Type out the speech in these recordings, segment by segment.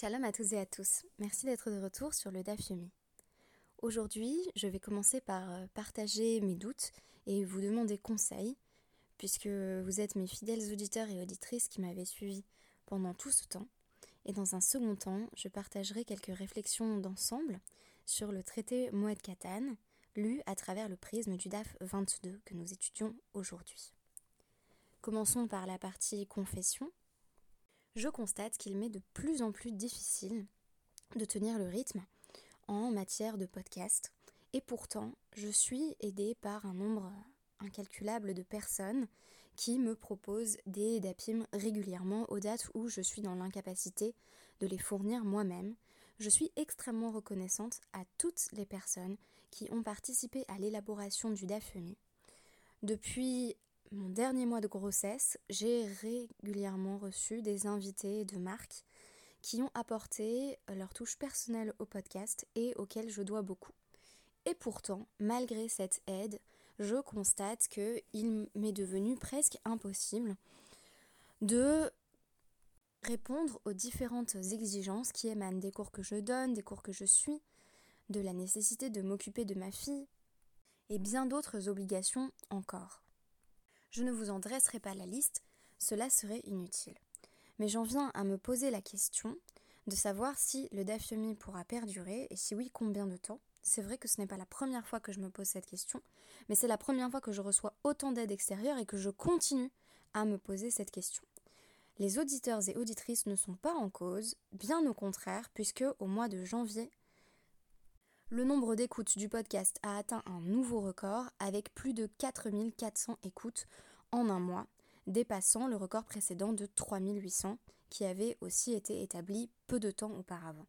Shalom à tous et à tous. Merci d'être de retour sur le DAF Aujourd'hui, je vais commencer par euh, partager mes doutes et vous demander conseil, puisque vous êtes mes fidèles auditeurs et auditrices qui m'avaient suivi pendant tout ce temps. Et dans un second temps, je partagerai quelques réflexions d'ensemble sur le traité Moed Katan, lu à travers le prisme du DAF 22 que nous étudions aujourd'hui. Commençons par la partie confession, je constate qu'il m'est de plus en plus difficile de tenir le rythme en matière de podcast. Et pourtant, je suis aidée par un nombre incalculable de personnes qui me proposent des DAPIM régulièrement aux dates où je suis dans l'incapacité de les fournir moi-même. Je suis extrêmement reconnaissante à toutes les personnes qui ont participé à l'élaboration du DAFEMI. Depuis mon dernier mois de grossesse, j'ai régulièrement reçu des invités de marque qui ont apporté leur touche personnelle au podcast et auxquels je dois beaucoup. Et pourtant, malgré cette aide, je constate qu'il m'est devenu presque impossible de répondre aux différentes exigences qui émanent des cours que je donne, des cours que je suis, de la nécessité de m'occuper de ma fille et bien d'autres obligations encore. Je ne vous en dresserai pas la liste, cela serait inutile. Mais j'en viens à me poser la question de savoir si le dafyomi pourra perdurer et si oui, combien de temps. C'est vrai que ce n'est pas la première fois que je me pose cette question, mais c'est la première fois que je reçois autant d'aide extérieure et que je continue à me poser cette question. Les auditeurs et auditrices ne sont pas en cause, bien au contraire, puisque au mois de janvier, le nombre d'écoutes du podcast a atteint un nouveau record avec plus de 4400 écoutes en un mois, dépassant le record précédent de 3800 qui avait aussi été établi peu de temps auparavant.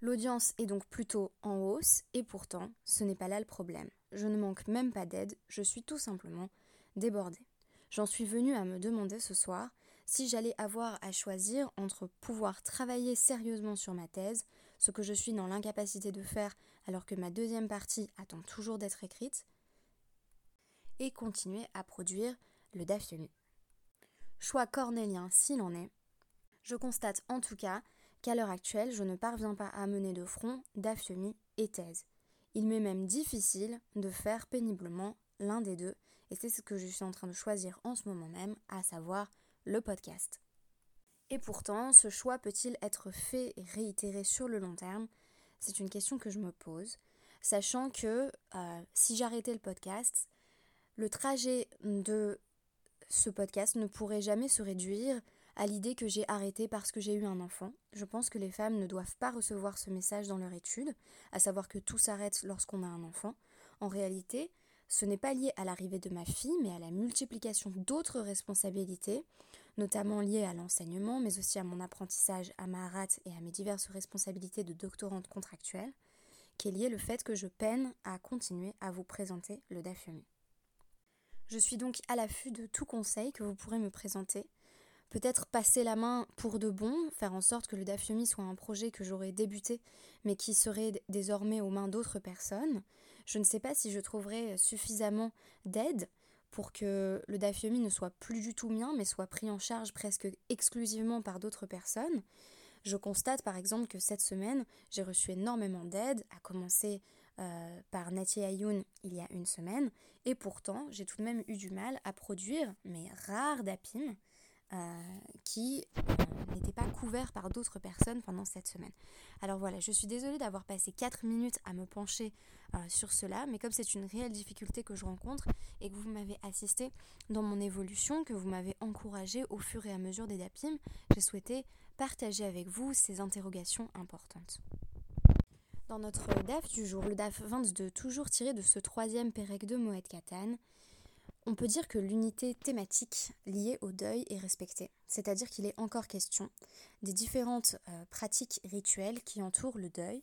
L'audience est donc plutôt en hausse et pourtant ce n'est pas là le problème. Je ne manque même pas d'aide, je suis tout simplement débordée. J'en suis venue à me demander ce soir si j'allais avoir à choisir entre pouvoir travailler sérieusement sur ma thèse, ce que je suis dans l'incapacité de faire alors que ma deuxième partie attend toujours d'être écrite, et continuer à produire le Dafyomi. Choix cornélien s'il en est. Je constate en tout cas qu'à l'heure actuelle, je ne parviens pas à mener de front Dafyomi et thèse. Il m'est même difficile de faire péniblement l'un des deux, et c'est ce que je suis en train de choisir en ce moment même, à savoir le podcast. Et pourtant, ce choix peut-il être fait et réitéré sur le long terme? C'est une question que je me pose, sachant que euh, si j'arrêtais le podcast, le trajet de ce podcast ne pourrait jamais se réduire à l'idée que j'ai arrêté parce que j'ai eu un enfant. Je pense que les femmes ne doivent pas recevoir ce message dans leur étude, à savoir que tout s'arrête lorsqu'on a un enfant. En réalité, ce n'est pas lié à l'arrivée de ma fille, mais à la multiplication d'autres responsabilités, notamment liées à l'enseignement, mais aussi à mon apprentissage à Maharat et à mes diverses responsabilités de doctorante contractuelle, qui est lié le fait que je peine à continuer à vous présenter le DAFUMI. Je suis donc à l'affût de tout conseil que vous pourrez me présenter. Peut-être passer la main pour de bon, faire en sorte que le DAFUMI soit un projet que j'aurais débuté, mais qui serait désormais aux mains d'autres personnes. Je ne sais pas si je trouverai suffisamment d'aide pour que le DAFIOMI ne soit plus du tout mien, mais soit pris en charge presque exclusivement par d'autres personnes. Je constate par exemple que cette semaine, j'ai reçu énormément d'aide, à commencer euh, par Nathalie Ayoun il y a une semaine, et pourtant j'ai tout de même eu du mal à produire mes rares DAPIM euh, qui euh, n'étaient pas couverts par d'autres personnes pendant cette semaine. Alors voilà, je suis désolée d'avoir passé 4 minutes à me pencher euh, sur cela, mais comme c'est une réelle difficulté que je rencontre et que vous m'avez assisté dans mon évolution, que vous m'avez encouragé au fur et à mesure des DAPIM, j'ai souhaité partager avec vous ces interrogations importantes. Dans notre DAF du jour, le DAF 22, toujours tiré de ce troisième Pérec de Moed Katan, on peut dire que l'unité thématique liée au deuil est respectée, c'est-à-dire qu'il est encore question des différentes euh, pratiques rituelles qui entourent le deuil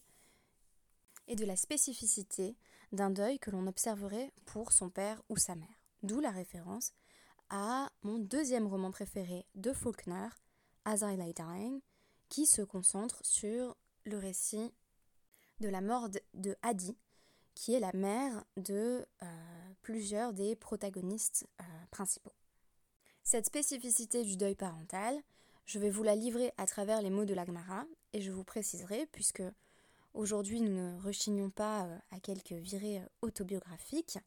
et de la spécificité d'un deuil que l'on observerait pour son père ou sa mère. D'où la référence à mon deuxième roman préféré de Faulkner, As I Lay Dying, qui se concentre sur le récit de la mort de Adi, qui est la mère de euh, plusieurs des protagonistes euh, principaux. Cette spécificité du deuil parental, Je vais vous la livrer à travers les mots de l'Agmara et je vous préciserai, puisque aujourd'hui nous ne rechignons pas euh, à quelques virées autobiographiques,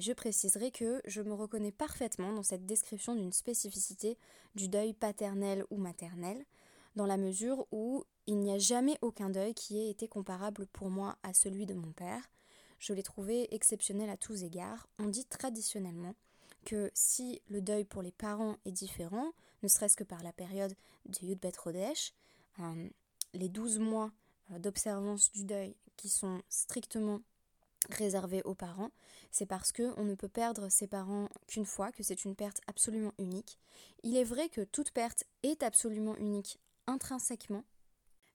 je préciserai que je me reconnais parfaitement dans cette description d'une spécificité du deuil paternel ou maternel, dans la mesure où il n'y a jamais aucun deuil qui ait été comparable pour moi à celui de mon père. Je l'ai trouvé exceptionnel à tous égards. On dit traditionnellement que si le deuil pour les parents est différent, ne serait-ce que par la période de Yudbet Rodesh, euh, les 12 mois euh, d'observance du deuil qui sont strictement réservés aux parents, c'est parce qu'on ne peut perdre ses parents qu'une fois, que c'est une perte absolument unique. Il est vrai que toute perte est absolument unique intrinsèquement,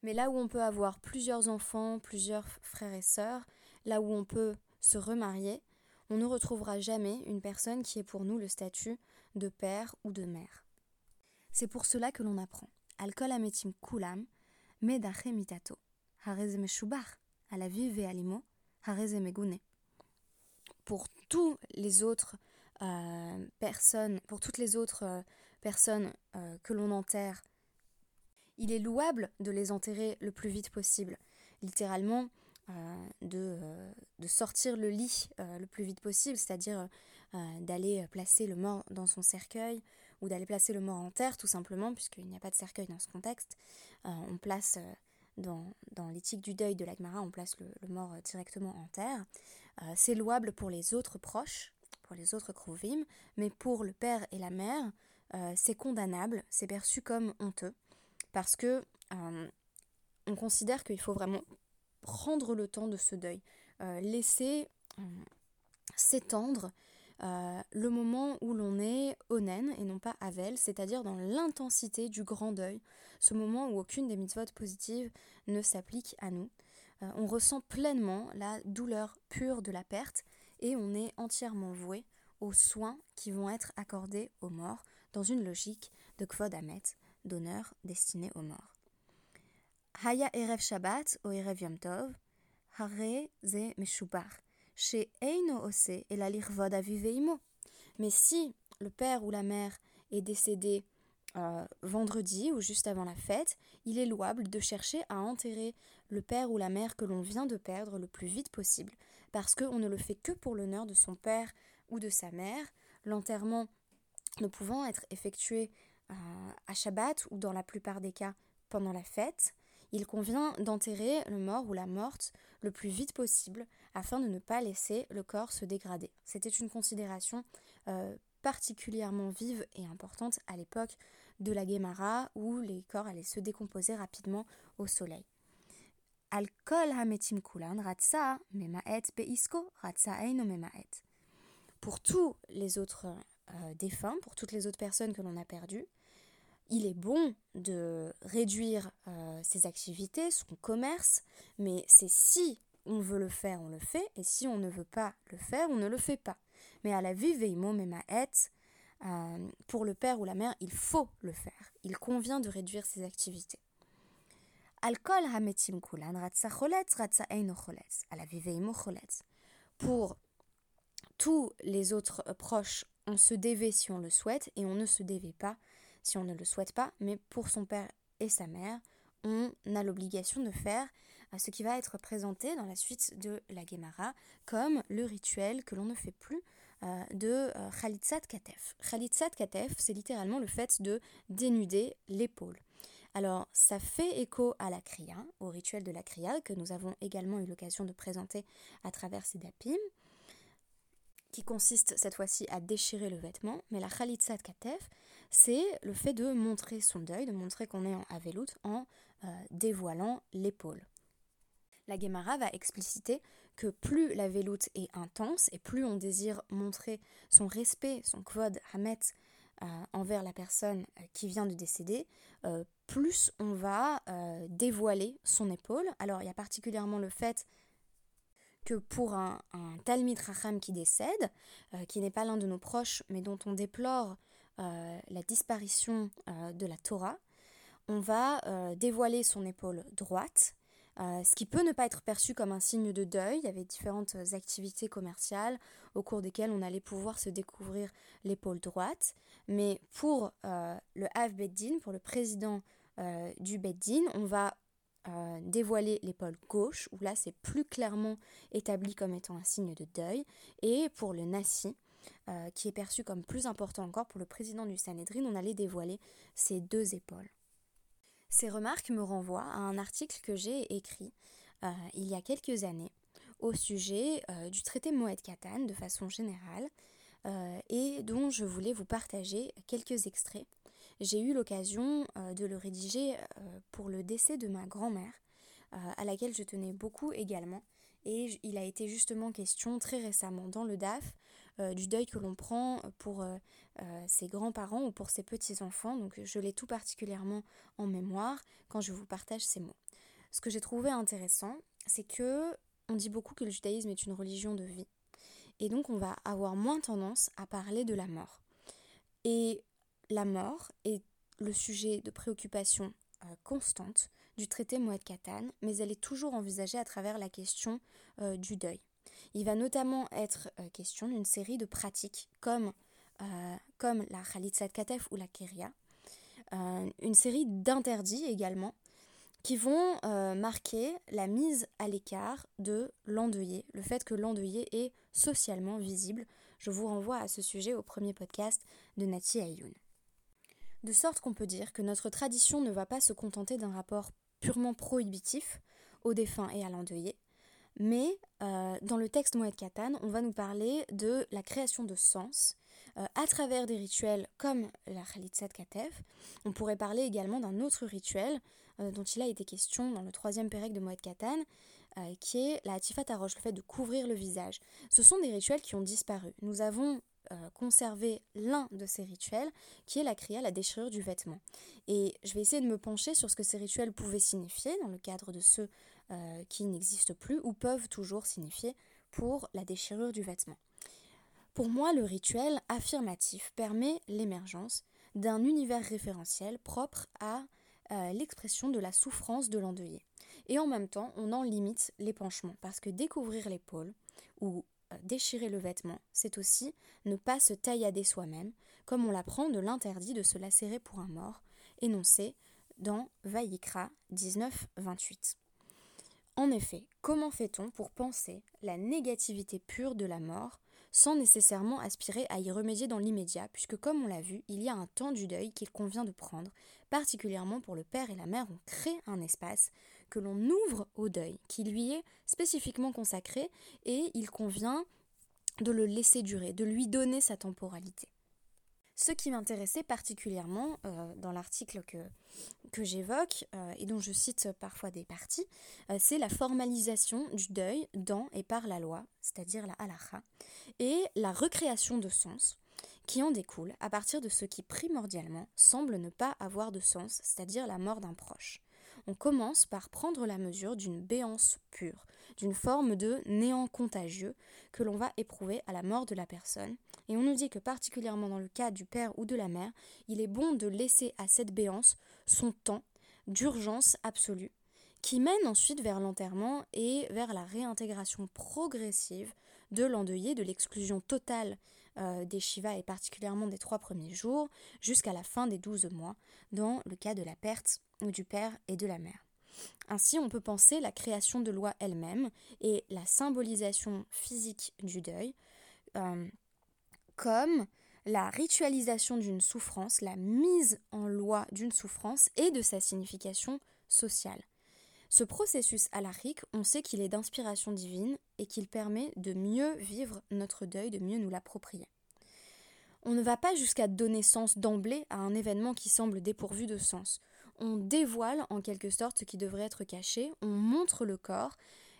mais là où on peut avoir plusieurs enfants, plusieurs frères et sœurs, là où on peut se remarier, on ne retrouvera jamais une personne qui ait pour nous le statut de père ou de mère. C'est pour cela que l'on apprend. Alcool ametim. Pour les autres euh, personnes, pour toutes les autres euh, personnes euh, que l'on enterre il est louable de les enterrer le plus vite possible. Littéralement, euh, euh, de, sortir le lit euh, le plus vite possible, c'est-à-dire d'aller placer le mort dans son cercueil ou d'aller placer le mort en terre tout simplement, puisqu'il n'y a pas de cercueil dans ce contexte. on place dans, l'éthique du deuil de l'Agmara, on place le, mort directement en terre. C'est louable pour les autres proches, pour les autres Krovim, mais pour le père et la mère, c'est condamnable, c'est perçu comme honteux parce que on considère qu'il faut vraiment prendre le temps de ce deuil, euh, laisser euh, s'étendre le moment où l'on est onen et non pas avel, c'est-à-dire dans l'intensité du grand deuil, ce moment où aucune des mitzvot positives ne s'applique à nous. on ressent pleinement la douleur pure de la perte et on est entièrement voué aux soins qui vont être accordés aux morts dans une logique de Kvod Amet, d'honneur destiné aux morts. Haya Erev Shabbat ou Erev Yom Tov, Hare ze Meshubar, chez Eino Ose et la Lirvod Aviveimo. Mais si le père ou la mère est décédé euh, vendredi ou juste avant la fête, il est louable de chercher à enterrer le père ou la mère que l'on vient de perdre le plus vite possible, parce qu'on ne le fait que pour l'honneur de son père ou de sa mère, l'enterrement ne pouvant être effectué à Shabbat ou dans la plupart des cas pendant la fête, il convient d'enterrer le mort ou la morte le plus vite possible afin de ne pas laisser le corps se dégrader. C'était une considération euh, particulièrement vive et importante à l'époque de la Guémara où les corps allaient se décomposer rapidement au soleil. Pour tous les autres euh, défunts, pour toutes les autres personnes que l'on a perdues, il est bon de réduire euh, ses activités, son commerce, mais c'est si on veut le faire, on le fait, et si on ne veut pas le faire, on ne le fait pas. Mais à la vie veimo memaet, euh, pour le père ou la mère, il faut le faire. Il convient de réduire ses activités. Pour tous les autres proches, on se dévait si on le souhaite et on ne se dévait pas si on ne le souhaite pas, mais pour son père et sa mère, on a l'obligation de faire euh, ce qui va être présenté dans la suite de la Gemara comme le rituel que l'on ne fait plus euh, de euh, Katef. Khalitzat Katef, c'est littéralement le fait de dénuder l'épaule. Alors, ça fait écho à la Kriya, au rituel de la Kriya, que nous avons également eu l'occasion de présenter à travers ces dapim, qui consiste cette fois-ci à déchirer le vêtement, mais la Khalitzat Katef, c'est le fait de montrer son deuil, de montrer qu'on est en Avelout en euh, dévoilant l'épaule. La Gemara va expliciter que plus la veloute est intense et plus on désire montrer son respect, son kvod hamet euh, envers la personne euh, qui vient de décéder, plus on va dévoiler son épaule. Alors il y a particulièrement le fait que pour un, un Talmid Racham qui décède, qui n'est pas l'un de nos proches, mais dont on déplore euh, la disparition euh, de la Torah, on va euh, dévoiler son épaule droite euh, ce qui peut ne pas être perçu comme un signe de deuil. Il y avait différentes activités commerciales au cours desquelles on allait pouvoir se découvrir l'épaule droite. Mais pour euh, le Hav Beddin, pour le président euh, du Beddin, on va dévoiler l'épaule gauche, où là c'est plus clairement établi comme étant un signe de deuil. Et pour le Nassi, qui est perçu comme plus important encore pour le président du Sanhedrin, on allait dévoiler ses deux épaules. Ces remarques me renvoient à un article que j'ai écrit euh, il y a quelques années au sujet euh, du traité Moed Katan de façon générale euh, et dont je voulais vous partager quelques extraits. J'ai eu l'occasion de le rédiger pour le décès de ma grand-mère, à laquelle je tenais beaucoup également. Et il a été justement question très récemment dans le DAF euh, du deuil que l'on prend pour euh, euh, ses grands-parents ou pour ses petits-enfants. Donc je l'ai tout particulièrement en mémoire quand je vous partage ces mots. Ce que j'ai trouvé intéressant, c'est que on dit beaucoup que le judaïsme est une religion de vie. Et donc on va avoir moins tendance à parler de la mort. Et la mort est le sujet de préoccupation constante du traité Moed Katan, mais elle est toujours envisagée à travers la question du deuil. Il va notamment être euh, question d'une série de pratiques comme, euh, comme la Khalitzat Katef ou la Keria, euh, une série d'interdits également qui vont marquer la mise à l'écart de l'endeuillé, le fait que l'endeuillé est socialement visible. Je vous renvoie à ce sujet au premier podcast de Nati Ayoun. De sorte qu'on peut dire que notre tradition ne va pas se contenter d'un rapport purement prohibitif au défunt et à l'endeuillé, mais euh, dans le texte Moed Katan, on va nous parler de la création de sens euh, à travers des rituels comme la Khalitzat Katef. On pourrait parler également d'un autre rituel euh, dont il a été question dans le troisième pérec de Moed Katan, qui est la Hatifat Arosh, le fait de couvrir le visage. Ce sont des rituels qui ont disparu. Nous avons conservé l'un de ces rituels, qui est la kriya, la déchirure du vêtement. Et je vais essayer de me pencher sur ce que ces rituels pouvaient signifier dans le cadre de ceux euh, qui n'existent plus ou peuvent toujours signifier pour la déchirure du vêtement. Pour moi, le rituel affirmatif permet l'émergence d'un univers référentiel propre à euh, l'expression de la souffrance de l'endeuillé. Et en même temps, on en limite l'épanchement, parce que découvrir l'épaule ou euh, déchirer le vêtement, c'est aussi ne pas se taillader soi-même, comme on l'apprend de l'interdit de se lacérer pour un mort, énoncé dans Vaïkra 19-28. En effet, comment fait-on pour penser la négativité pure de la mort sans nécessairement aspirer à y remédier dans l'immédiat, puisque comme on l'a vu, il y a un temps du deuil qu'il convient de prendre, particulièrement pour le père et la mère, on crée un espace que l'on ouvre au deuil, qui lui est spécifiquement consacré, et il convient de le laisser durer, de lui donner sa temporalité. Ce qui m'intéressait particulièrement euh, dans l'article que, que j'évoque euh, et dont je cite parfois des parties, euh, c'est la formalisation du deuil dans et par la loi, c'est-à-dire la halakha, et la recréation de sens qui en découle à partir de ce qui primordialement semble ne pas avoir de sens, c'est-à-dire la mort d'un proche. On commence par prendre la mesure d'une béance pure, d'une forme de néant contagieux que l'on va éprouver à la mort de la personne, et on nous dit que particulièrement dans le cas du père ou de la mère, il est bon de laisser à cette béance son temps d'urgence absolue, qui mène ensuite vers l'enterrement et vers la réintégration progressive de l'endeuillé, de l'exclusion totale euh, des Shivas et particulièrement des trois premiers jours, jusqu'à la fin des douze mois, dans le cas de la perte du père et de la mère. Ainsi, on peut penser la création de loi elle-même et la symbolisation physique du deuil euh, comme la ritualisation d'une souffrance, la mise en loi d'une souffrance et de sa signification sociale. Ce processus alarique, on sait qu'il est d'inspiration divine et qu'il permet de mieux vivre notre deuil, de mieux nous l'approprier. On ne va pas jusqu'à donner sens d'emblée à un événement qui semble dépourvu de sens. On dévoile en quelque sorte ce qui devrait être caché, on montre le corps,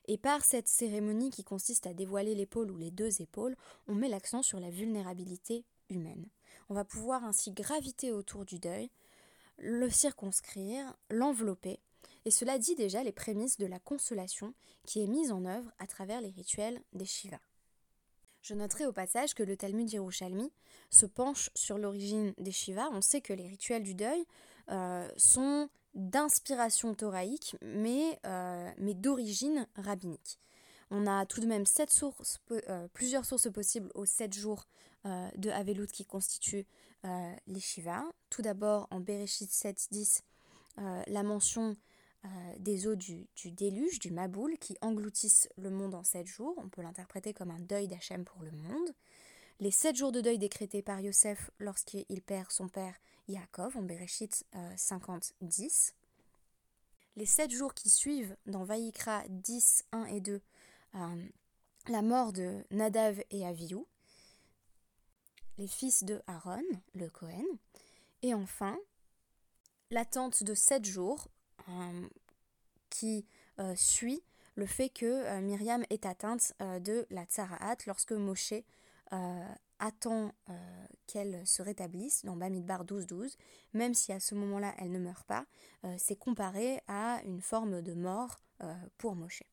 et par cette cérémonie qui consiste à dévoiler l'épaule ou les deux épaules, on met l'accent sur la vulnérabilité humaine. On va pouvoir ainsi graviter autour du deuil, le circonscrire, l'envelopper, et cela dit déjà les prémices de la consolation qui est mise en œuvre à travers les rituels des Shiva. Je noterai au passage que le Talmud Yerushalmi se penche sur l'origine des Shiva. On sait que les rituels du deuil euh, sont d'inspiration thoraïque, mais, euh, mais d'origine rabbinique. On a tout de même sept sources, euh, plusieurs sources possibles aux sept jours de Havelut qui constituent les Shiva. Tout d'abord en Bereshit 7.10, la mention des eaux du, déluge, du Maboul, qui engloutissent le monde en sept jours. On peut l'interpréter comme un deuil d'Hachem pour le monde. Les sept jours de deuil décrétés par Yosef lorsqu'il perd son père Yaakov en Bereshit 50, 10. Les sept jours qui suivent dans Vaïkra 10, 1 et 2, euh, la mort de Nadav et Avihu, les fils de Aaron, le Cohen, et enfin l'attente de sept jours euh, qui euh, suit le fait que Myriam est atteinte de la tsaraat lorsque Moshe attend euh, qu'elle se rétablisse dans Bamidbar 12-12, même si à ce moment-là elle ne meurt pas, euh, c'est comparé à une forme de mort euh, pour Moshe.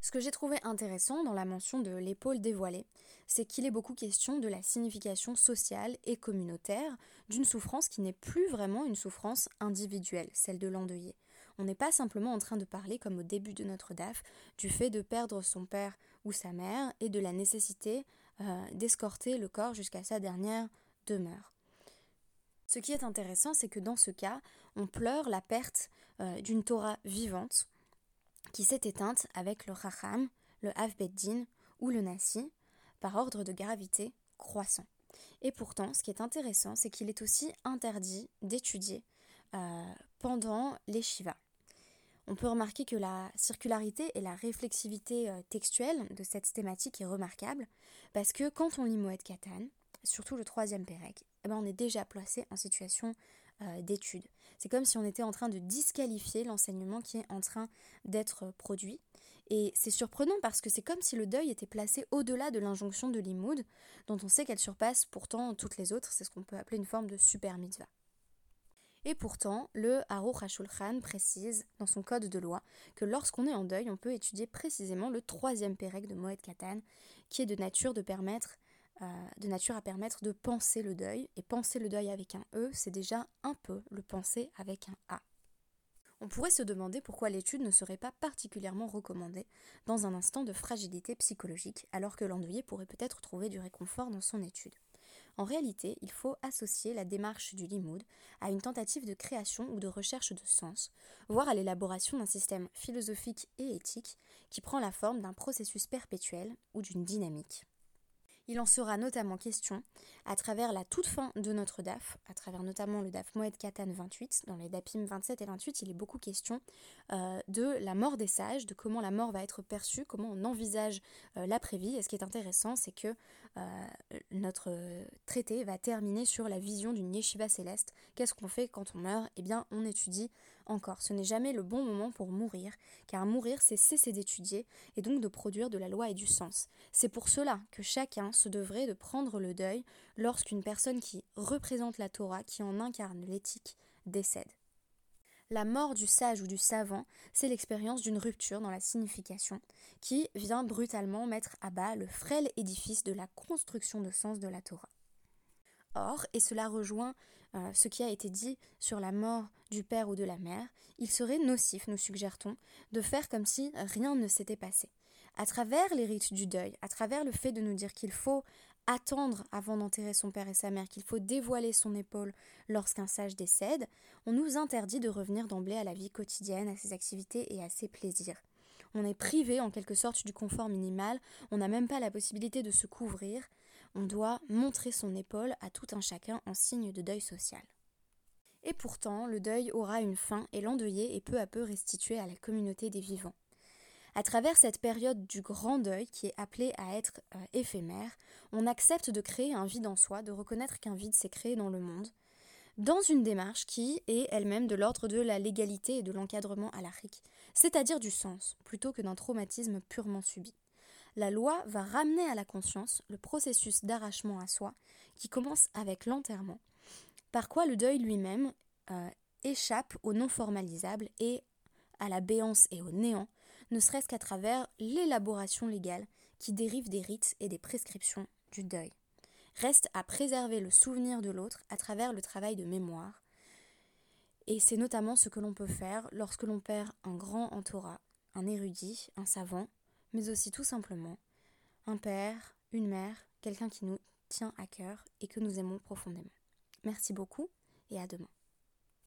Ce que j'ai trouvé intéressant dans la mention de l'épaule dévoilée, c'est qu'il est beaucoup question de la signification sociale et communautaire d'une souffrance qui n'est plus vraiment une souffrance individuelle, celle de l'endeuillé. On n'est pas simplement en train de parler, comme au début de notre DAF, du fait de perdre son père ou sa mère et de la nécessité euh, d'escorter le corps jusqu'à sa dernière demeure. Ce qui est intéressant, c'est que dans ce cas, on pleure la perte euh, d'une Torah vivante qui s'est éteinte avec le Chacham, le Havbeddin ou le Nasi, par ordre de gravité croissant. Et pourtant, ce qui est intéressant, c'est qu'il est aussi interdit d'étudier euh, pendant les Shivas on peut remarquer que la circularité et la réflexivité euh, textuelle de cette thématique est remarquable, parce que quand on lit Moed Katan, surtout le troisième Pérec, eh ben on est déjà placé en situation euh, d'étude. C'est comme si on était en train de disqualifier l'enseignement qui est en train d'être produit. Et c'est surprenant parce que c'est comme si le deuil était placé au-delà de l'injonction de l'imoud, dont on sait qu'elle surpasse pourtant toutes les autres, c'est ce qu'on peut appeler une forme de super mitzvah. Et pourtant, le Aruch HaShulchan précise dans son code de loi que lorsqu'on est en deuil, on peut étudier précisément le troisième pérec de Moed Katan, qui est de nature, de, permettre, euh, de nature à permettre de penser le deuil. Et penser le deuil avec un E, c'est déjà un peu le penser avec un A. On pourrait se demander pourquoi l'étude ne serait pas particulièrement recommandée dans un instant de fragilité psychologique, alors que l'endeuillé pourrait peut-être trouver du réconfort dans son étude. En réalité, il faut associer la démarche du limoud à une tentative de création ou de recherche de sens, voire à l'élaboration d'un système philosophique et éthique qui prend la forme d'un processus perpétuel ou d'une dynamique. Il en sera notamment question à travers la toute fin de notre DAF, à travers notamment le DAF Moed Katan 28. Dans les DAPIM 27 et 28, il est beaucoup question euh, de la mort des sages, de comment la mort va être perçue, comment on envisage euh, l'après-vie. Et ce qui est intéressant, c'est que euh, notre traité va terminer sur la vision d'une yeshiva céleste. Qu'est-ce qu'on fait quand on meurt? Eh bien, on étudie encore. Ce n'est jamais le bon moment pour mourir, car mourir, c'est cesser d'étudier et donc de produire de la loi et du sens. C'est pour cela que chacun se devrait de prendre le deuil lorsqu'une personne qui représente la Torah, qui en incarne l'éthique, décède. La mort du sage ou du savant, c'est l'expérience d'une rupture dans la signification qui vient brutalement mettre à bas le frêle édifice de la construction de sens de la Torah. Or, et cela rejoint euh, ce qui a été dit sur la mort du père ou de la mère, il serait nocif, nous suggère-t-on, de faire comme si rien ne s'était passé. À travers les rites du deuil, à travers le fait de nous dire qu'il faut attendre avant d'enterrer son père et sa mère, qu'il faut dévoiler son épaule lorsqu'un sage décède, on nous interdit de revenir d'emblée à la vie quotidienne, à ses activités et à ses plaisirs. On est privé en quelque sorte du confort minimal, on n'a même pas la possibilité de se couvrir, on doit montrer son épaule à tout un chacun en signe de deuil social. Et pourtant, le deuil aura une fin et l'endeuillé est peu à peu restitué à la communauté des vivants. À travers cette période du grand deuil qui est appelée à être euh, éphémère, on accepte de créer un vide en soi, de reconnaître qu'un vide s'est créé dans le monde, dans une démarche qui est elle-même de l'ordre de la légalité et de l'encadrement à l'Afrique, c'est-à-dire du sens, plutôt que d'un traumatisme purement subi la loi va ramener à la conscience le processus d'arrachement à soi qui commence avec l'enterrement, par quoi le deuil lui-même euh, échappe au non formalisable et à la béance et au néant, ne serait-ce qu'à travers l'élaboration légale qui dérive des rites et des prescriptions du deuil. Reste à préserver le souvenir de l'autre à travers le travail de mémoire. Et c'est notamment ce que l'on peut faire lorsque l'on perd un grand entourage, un érudit, un savant, mais aussi tout simplement un père, une mère, quelqu'un qui nous tient à cœur et que nous aimons profondément. Merci beaucoup et à demain.